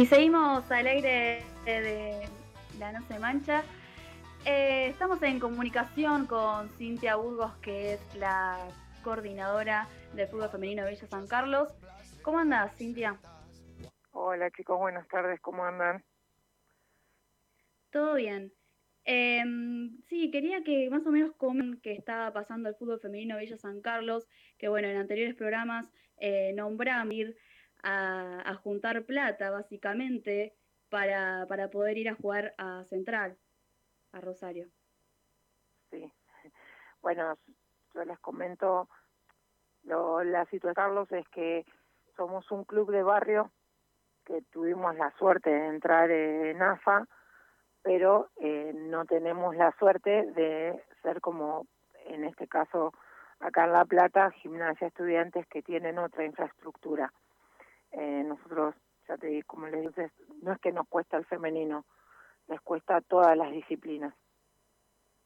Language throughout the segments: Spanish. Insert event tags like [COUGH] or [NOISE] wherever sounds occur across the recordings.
Y seguimos al aire de La No Se Mancha. Eh, estamos en comunicación con Cintia Burgos, que es la coordinadora del fútbol femenino Villa San Carlos. ¿Cómo andas, Cintia? Hola chicos, buenas tardes, ¿cómo andan? Todo bien. Em, sí, quería que más o menos comenten qué estaba pasando el fútbol femenino Villa San Carlos, que bueno, en anteriores programas eh, nombramos a, juntar plata, básicamente, para, para poder ir a jugar a Central, a Rosario. Sí, [LAUGHS] bueno, yo les comento, lo, la situación, Carlos, es que somos un club de barrio que tuvimos la suerte de entrar en AFA, pero eh, no tenemos la suerte de ser como, en este caso, acá en La Plata, gimnasia estudiantes que tienen otra infraestructura. Eh, nosotros, ya te digo, como les dices, no es que nos cuesta el femenino, les cuesta todas las disciplinas.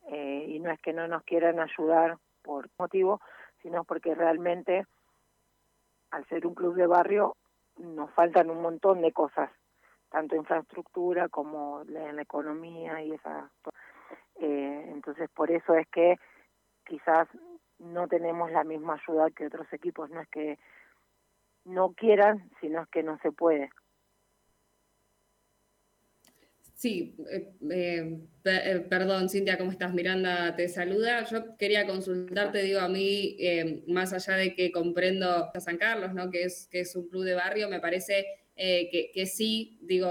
Eh, y no es que no nos quieran ayudar por motivo, sino porque realmente, al ser un club de barrio, nos faltan un montón de cosas, tanto infraestructura como en la economía y esa. Eh, entonces, por eso es que quizás no tenemos la misma ayuda que otros equipos, no es que no quieran, sino es que no se puede. Sí, eh, eh, eh, perdón, Cintia, ¿cómo estás? Miranda te saluda. Yo quería consultarte, digo, a mí, más allá de que comprendo a San Carlos, ¿no? Que es, que es un club de barrio, me parece que, que, sí, digo,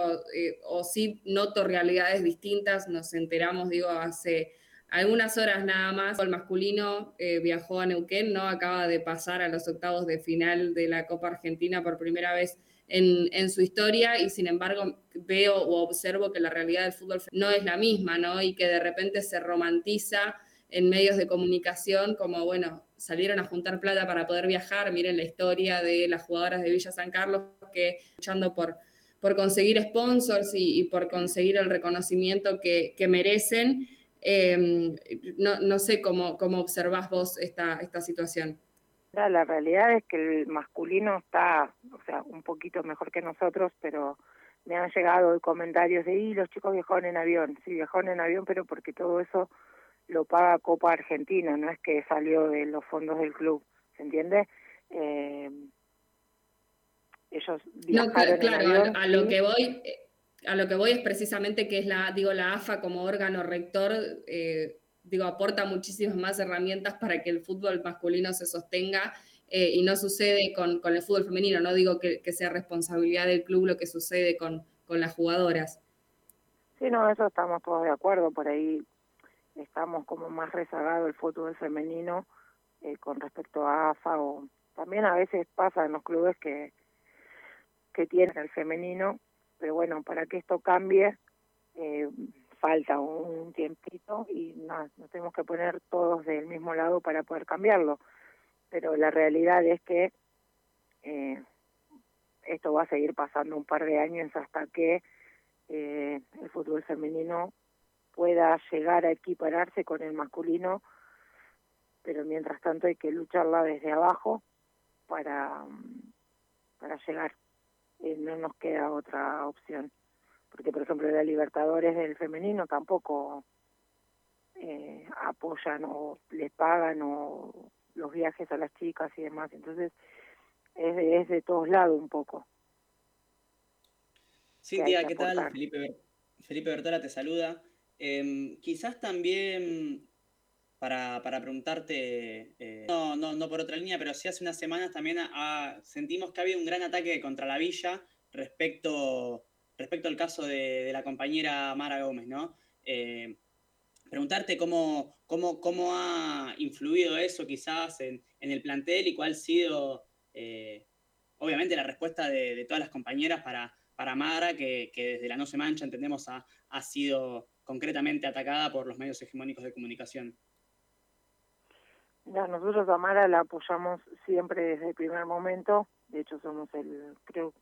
o sí noto realidades distintas. Nos enteramos, digo, hace algunas horas nada más. El masculino eh, viajó a Neuquén, ¿no? Acaba de pasar a los octavos de final de la Copa Argentina por primera vez en, su historia y sin embargo veo o observo que la realidad del fútbol no es la misma, ¿no? Y que de repente se romantiza en medios de comunicación como, bueno, salieron a juntar plata para poder viajar, miren la historia de las jugadoras de Villa San Carlos que luchando por, por conseguir sponsors y, por conseguir el reconocimiento que, que merecen Em, no, no, sé cómo, cómo observás vos esta, esta situación. La realidad es que el masculino está, o sea, un poquito mejor que nosotros, pero me han llegado comentarios de, y los chicos viajaron en avión. Sí, viajaron en avión, pero porque todo eso lo paga Copa Argentina, no es que salió de los fondos del club, ¿se entiende? Eh, ellos viajaron claro, en avión, a, lo que voy, a lo que voy es precisamente que es la, digo, la AFA como órgano rector, eh, digo, aporta muchísimas más herramientas para que el fútbol masculino se sostenga eh, y no sucede con, el fútbol femenino. No digo que, sea responsabilidad del club lo que sucede con, las jugadoras. Sí, no, eso estamos todos de acuerdo. Por ahí estamos como más rezagado el fútbol femenino eh, con respecto a AFA o también a veces pasa en los clubes que que tienen el femenino pero bueno, para que esto cambie eh, falta un tiempito y nada, nos tenemos que poner todos del mismo lado para poder cambiarlo. Pero la realidad es que eh, esto va a seguir pasando un par de años hasta que eh, el fútbol femenino pueda llegar a equipararse con el masculino, pero mientras tanto hay que lucharla desde abajo para, para llegar. Eh, no nos queda otra opción. Porque, por ejemplo, la Libertadores del femenino tampoco eh, apoyan o les pagan o los viajes a las chicas y demás. Entonces, es de, es de todos lados un poco. Cintia, ¿qué tal? Felipe, Felipe Bertola te saluda. Eh, quizás también para, para preguntarte, eh, no, por otra línea, pero sí hace unas semanas también sentimos que había un gran ataque contra la villa respecto, respecto al caso de, la compañera Mara Gómez, ¿no? Eh, preguntarte cómo, cómo, cómo ha influido eso quizás en, el plantel y cuál ha sido, eh, obviamente, la respuesta de, todas las compañeras para, para Mara, que, desde la No Se Mancha, entendemos, ha, ha sido concretamente atacada por los medios hegemónicos de comunicación. Nosotros a Mara la apoyamos siempre desde el primer momento. De hecho, somos el, creo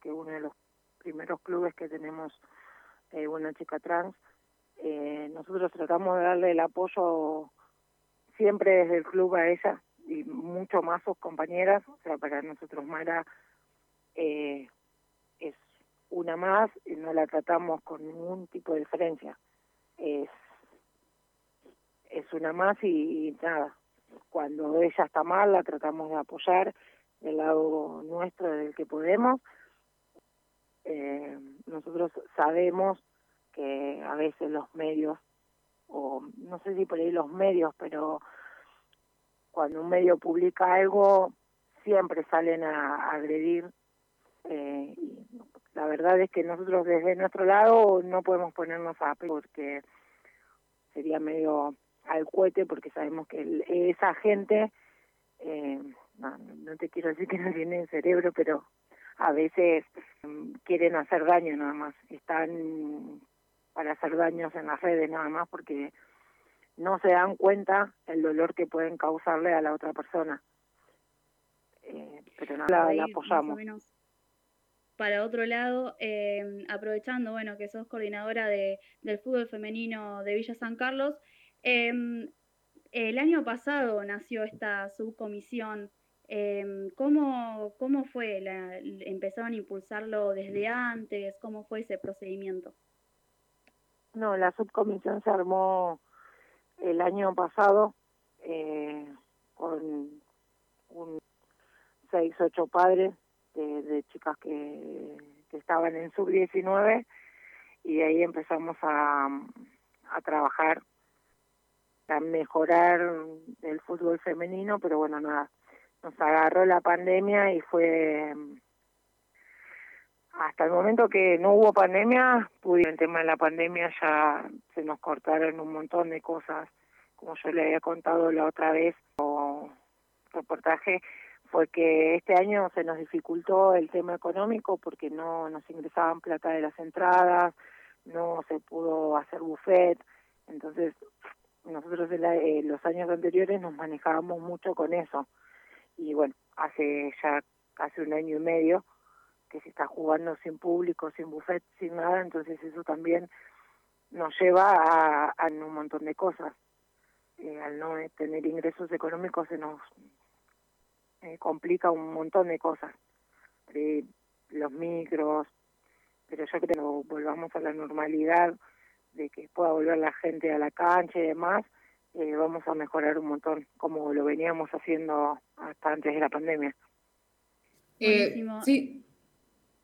que uno de los primeros clubes que tenemos eh, una chica trans. Eh, nosotros tratamos de darle el apoyo siempre desde el club a ella y mucho más sus compañeras. O sea, para nosotros Mara eh, es una más y no la tratamos con ningún tipo de diferencia. Es, es una más y, nada, cuando ella está mal la tratamos de apoyar del lado nuestro, del que podemos. Eh, nosotros sabemos que a veces los medios, o no sé si por ahí los medios, pero cuando un medio publica algo, siempre salen a, agredir. Eh, la verdad es que nosotros desde nuestro lado no podemos ponernos a porque sería medio al cohete porque sabemos que esa gente, eh, no, te quiero decir que no tienen cerebro, pero a veces mm, quieren hacer daño nada más, están para hacer daños en las redes nada más porque no se dan cuenta el dolor que pueden causarle a la otra persona. Eh, pero nada, la, apoyamos para otro lado, eh, aprovechando bueno, que sos coordinadora de, del fútbol femenino de Villa San Carlos, eh, el año pasado nació esta subcomisión. Eh, ¿cómo, ¿Cómo fue? ¿Empezaron a impulsarlo desde antes? ¿Cómo fue ese procedimiento? No, la subcomisión se armó el año pasado con un seis, ocho padres de, chicas que, estaban en sub-19 y ahí empezamos a, a trabajar, a mejorar el fútbol femenino, pero bueno, nada, nos agarró la pandemia y fue hasta el momento que no hubo pandemia, el tema de la pandemia ya se nos cortaron un montón de cosas, como yo le había contado la otra vez, o reportaje, fue que este año se nos dificultó el tema económico porque no nos ingresaban plata de las entradas, no se pudo hacer buffet, entonces nosotros en, eh, los años anteriores nos manejábamos mucho con eso y bueno, hace ya casi un año y medio que se está jugando sin público, sin buffet, sin nada, entonces eso también nos lleva a, un montón de cosas. Eh, al no tener ingresos económicos se nos eh, complica un montón de cosas, eh, los micros, pero yo que volvamos a la normalidad, de que pueda volver la gente a la cancha y demás, eh, vamos a mejorar un montón, como lo veníamos haciendo hasta antes de la pandemia. sí.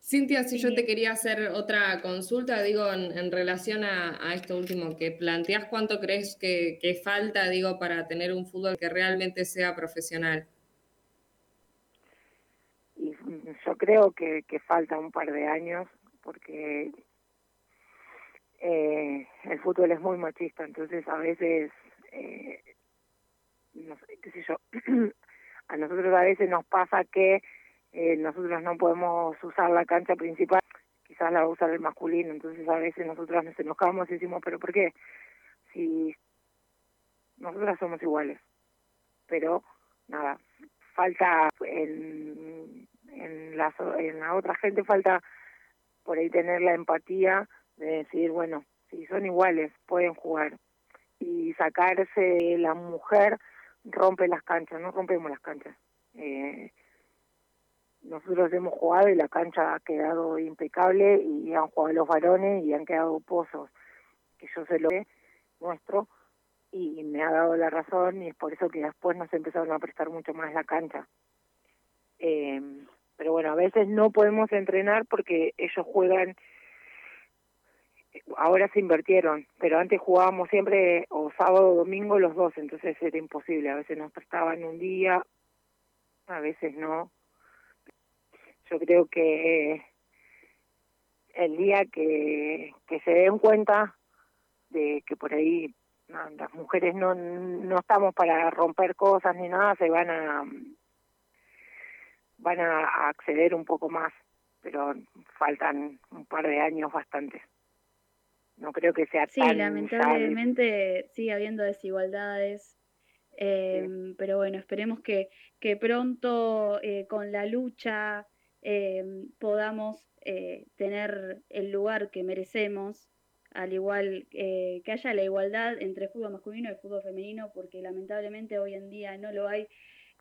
Cintia, si yo te quería hacer otra consulta, digo, en, relación a, esto último que planteas, ¿cuánto crees que, que falta, digo, para tener un fútbol que realmente sea profesional? yo creo que, que falta un par de años porque eh, el fútbol es muy machista, entonces a veces, eh, qué sé yo, [CLEARS THROAT] a nosotros a veces nos pasa que eh, nosotros no podemos usar la cancha principal, quizás la va a usar el masculino, entonces a veces nosotros nos enojamos y decimos, pero ¿por qué? Si nosotras somos iguales, pero nada, falta en en la, en la otra gente falta por ahí tener la empatía de decir, bueno, si son iguales, pueden jugar. Y sacarse la mujer rompe las canchas, no rompemos las canchas. Eh, nosotros hemos jugado y la cancha ha quedado impecable y han jugado los varones y han quedado pozos, que yo se lo ve nuestro y me ha dado la razón y es por eso que después nos empezaron a prestar mucho más la cancha. Eh, pero bueno, a veces no podemos entrenar porque ellos juegan, ahora se invirtieron, pero antes jugábamos siempre o sábado o domingo los dos, entonces era imposible, a veces nos prestaban un día, a veces no. Yo creo que el día que, se den cuenta de que por ahí las mujeres no, no estamos para romper cosas ni nada, se van a van a acceder un poco más, pero faltan un par de años bastante. No creo que sea sí, lamentablemente sigue habiendo desigualdades, em, pero bueno, esperemos que, que pronto eh, con la lucha em, podamos eh, tener el lugar que merecemos al igual eh, que haya la igualdad entre fútbol masculino y fútbol femenino, porque lamentablemente hoy en día no lo hay.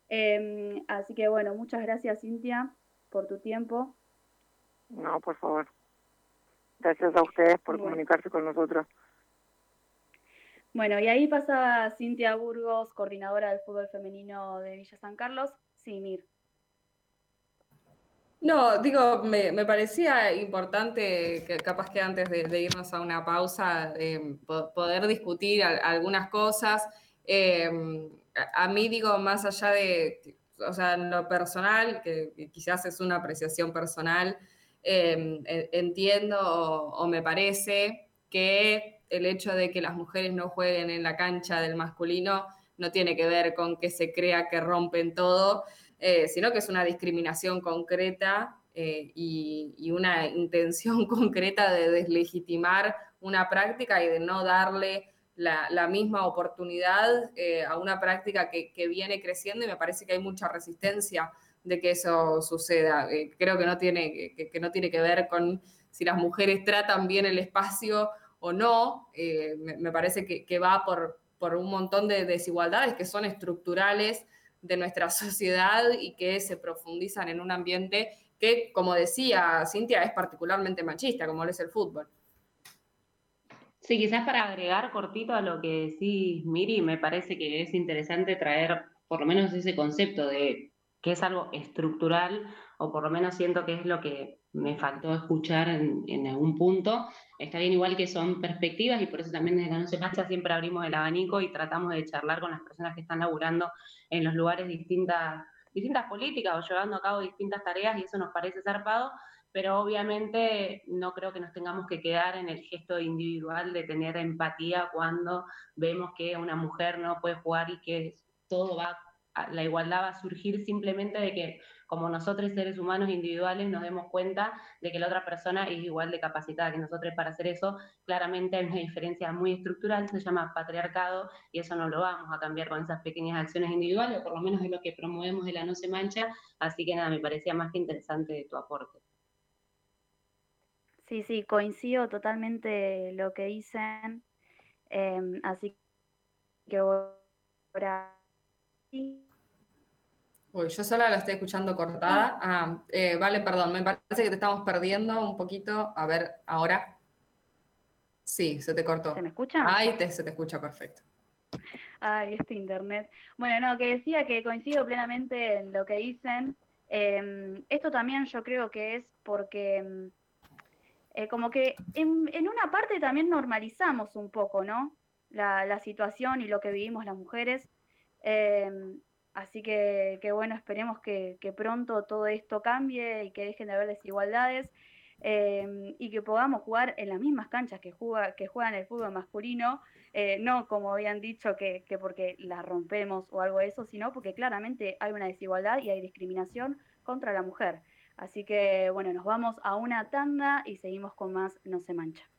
Em, así que bueno, muchas gracias Cintia por tu tiempo. No, por favor. Gracias a ustedes por comunicarse con nosotros. Bueno, y ahí pasa Cintia Burgos, coordinadora del fútbol femenino de Villa San Carlos. Sí, Mir. No, digo, me, parecía importante, que capaz que antes de, irnos a una pausa, eh, poder discutir algunas cosas. Eh, a, mí, digo, más allá de, o sea, lo personal, que, quizás es una apreciación personal, eh, entiendo o, me parece que el hecho de que las mujeres no jueguen en la cancha del masculino no tiene que ver con que se crea que rompen todo, eh, sino que es una discriminación concreta eh, y, una intención [LAUGHS] concreta de deslegitimar una práctica y de no darle la, misma oportunidad eh, a una práctica que, viene creciendo y me parece que hay mucha resistencia de que eso suceda. creo que no, tiene, que, no tiene que ver con si las mujeres tratan bien el espacio o no, me, parece que, va por, por un montón de desigualdades que son estructurales de nuestra [LAUGHS] sociedad y que se profundizan en un ambiente que, como decía Cintia, es particularmente machista, como lo es el fútbol. Sí, quizás para agregar cortito a lo que decís, Miri, me parece que es interesante traer por lo menos ese concepto de que es algo estructural, o por lo menos siento que es lo que me faltó escuchar en, algún punto. Está bien igual que son perspectivas y por eso también desde la No Se siempre abrimos el abanico y tratamos de charlar con las personas que están laburando en los lugares distintas, distintas políticas o llevando a cabo distintas tareas y eso nos parece zarpado, pero obviamente no creo que nos tengamos que quedar en el gesto individual de tener empatía cuando vemos que una mujer no puede jugar y que todo va, la igualdad va a surgir simplemente de que como nosotros seres humanos individuales nos demos cuenta de que la otra persona es igual de capacitada que nosotros. Para hacer eso, claramente hay una diferencia muy estructural, se llama patriarcado, y eso no lo vamos a cambiar con esas pequeñas acciones individuales, o por lo menos es lo que promovemos de la No Se Mancha, así que nada, me parecía más que interesante tu aporte. Sí, sí, coincido totalmente lo que dicen, em, así que ahora Uy, yo sola la estoy escuchando cortada. Ah, eh, vale, perdón, me parece que te estamos perdiendo un poquito. A ver, ahora. Sí, se te cortó. ¿Se me escucha? Ahí te, se te escucha perfecto. Ay, este internet. Bueno, no, que decía que coincido plenamente en lo que dicen. Em, esto también yo creo que es porque em, eh, como que en, una parte también normalizamos un poco, ¿no? La, la situación y lo que vivimos las mujeres. Em, Así que, bueno, esperemos que, pronto todo esto cambie y que dejen de haber desigualdades em, y que podamos jugar en las mismas canchas que, juega, que juegan el fútbol masculino, eh, no como habían dicho que, que porque las rompemos o algo de eso, sino porque claramente hay una desigualdad y hay discriminación contra la mujer. Así que bueno, nos vamos a una tanda y seguimos con más No se mancha.